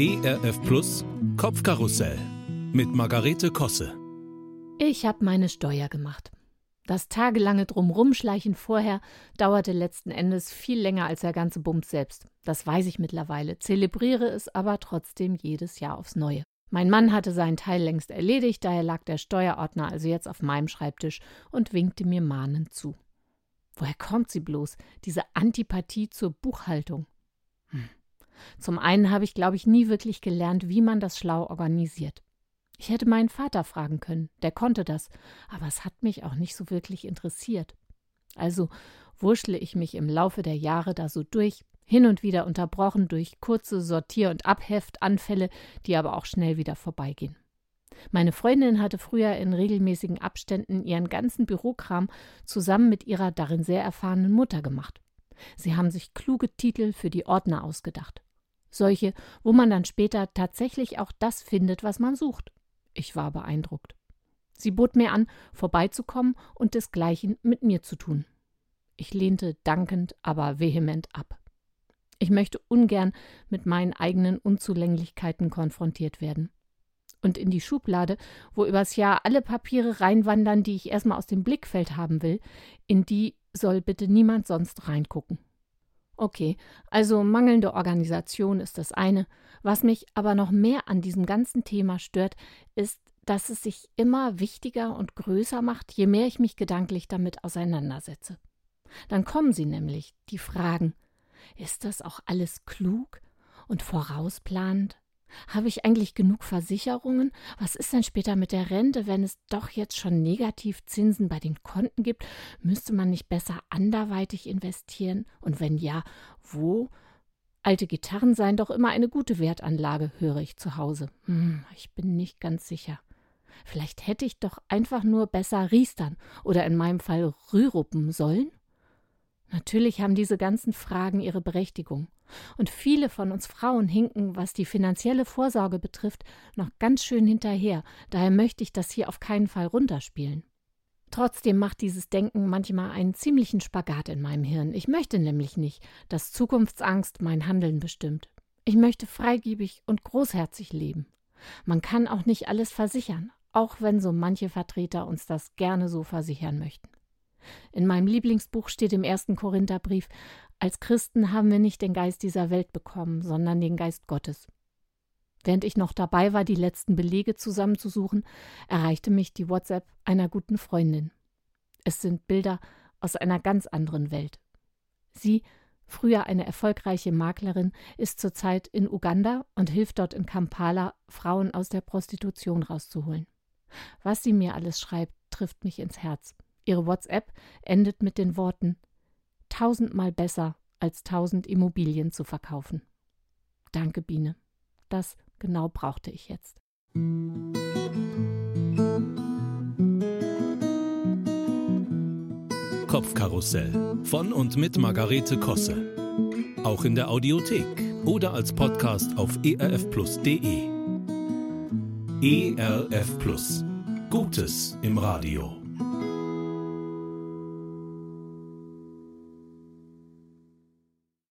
ERF Plus Kopfkarussell mit Margarete Kosse. Ich habe meine Steuer gemacht. Das tagelange Drumrumschleichen vorher dauerte letzten Endes viel länger als der ganze Bums selbst. Das weiß ich mittlerweile, zelebriere es aber trotzdem jedes Jahr aufs Neue. Mein Mann hatte seinen Teil längst erledigt, daher lag der Steuerordner also jetzt auf meinem Schreibtisch und winkte mir mahnend zu. Woher kommt sie bloß, diese Antipathie zur Buchhaltung? Zum einen habe ich, glaube ich, nie wirklich gelernt, wie man das schlau organisiert. Ich hätte meinen Vater fragen können, der konnte das, aber es hat mich auch nicht so wirklich interessiert. Also wurschtle ich mich im Laufe der Jahre da so durch, hin und wieder unterbrochen durch kurze Sortier- und Abheftanfälle, die aber auch schnell wieder vorbeigehen. Meine Freundin hatte früher in regelmäßigen Abständen ihren ganzen Bürokram zusammen mit ihrer darin sehr erfahrenen Mutter gemacht. Sie haben sich kluge Titel für die Ordner ausgedacht. Solche, wo man dann später tatsächlich auch das findet, was man sucht. Ich war beeindruckt. Sie bot mir an, vorbeizukommen und desgleichen mit mir zu tun. Ich lehnte dankend, aber vehement ab. Ich möchte ungern mit meinen eigenen Unzulänglichkeiten konfrontiert werden. Und in die Schublade, wo übers Jahr alle Papiere reinwandern, die ich erstmal aus dem Blickfeld haben will, in die soll bitte niemand sonst reingucken. Okay, also mangelnde Organisation ist das eine. Was mich aber noch mehr an diesem ganzen Thema stört, ist, dass es sich immer wichtiger und größer macht, je mehr ich mich gedanklich damit auseinandersetze. Dann kommen sie nämlich, die Fragen. Ist das auch alles klug und vorausplanend? Habe ich eigentlich genug Versicherungen? Was ist denn später mit der Rente, wenn es doch jetzt schon Negativzinsen bei den Konten gibt? Müsste man nicht besser anderweitig investieren? Und wenn ja, wo? Alte Gitarren seien doch immer eine gute Wertanlage, höre ich zu Hause. Hm, ich bin nicht ganz sicher. Vielleicht hätte ich doch einfach nur besser riestern oder in meinem Fall rühruppen sollen? Natürlich haben diese ganzen Fragen ihre Berechtigung. Und viele von uns Frauen hinken, was die finanzielle Vorsorge betrifft, noch ganz schön hinterher. Daher möchte ich das hier auf keinen Fall runterspielen. Trotzdem macht dieses Denken manchmal einen ziemlichen Spagat in meinem Hirn. Ich möchte nämlich nicht, dass Zukunftsangst mein Handeln bestimmt. Ich möchte freigebig und großherzig leben. Man kann auch nicht alles versichern, auch wenn so manche Vertreter uns das gerne so versichern möchten. In meinem Lieblingsbuch steht im ersten Korintherbrief, als Christen haben wir nicht den Geist dieser Welt bekommen, sondern den Geist Gottes. Während ich noch dabei war, die letzten Belege zusammenzusuchen, erreichte mich die WhatsApp einer guten Freundin. Es sind Bilder aus einer ganz anderen Welt. Sie, früher eine erfolgreiche Maklerin, ist zurzeit in Uganda und hilft dort in Kampala, Frauen aus der Prostitution rauszuholen. Was sie mir alles schreibt, trifft mich ins Herz. Ihre WhatsApp endet mit den Worten tausendmal besser, als tausend Immobilien zu verkaufen. Danke, Biene. Das genau brauchte ich jetzt. Kopfkarussell von und mit Margarete Kosse. Auch in der Audiothek oder als Podcast auf erfplus.de. ERF Plus. Gutes im Radio.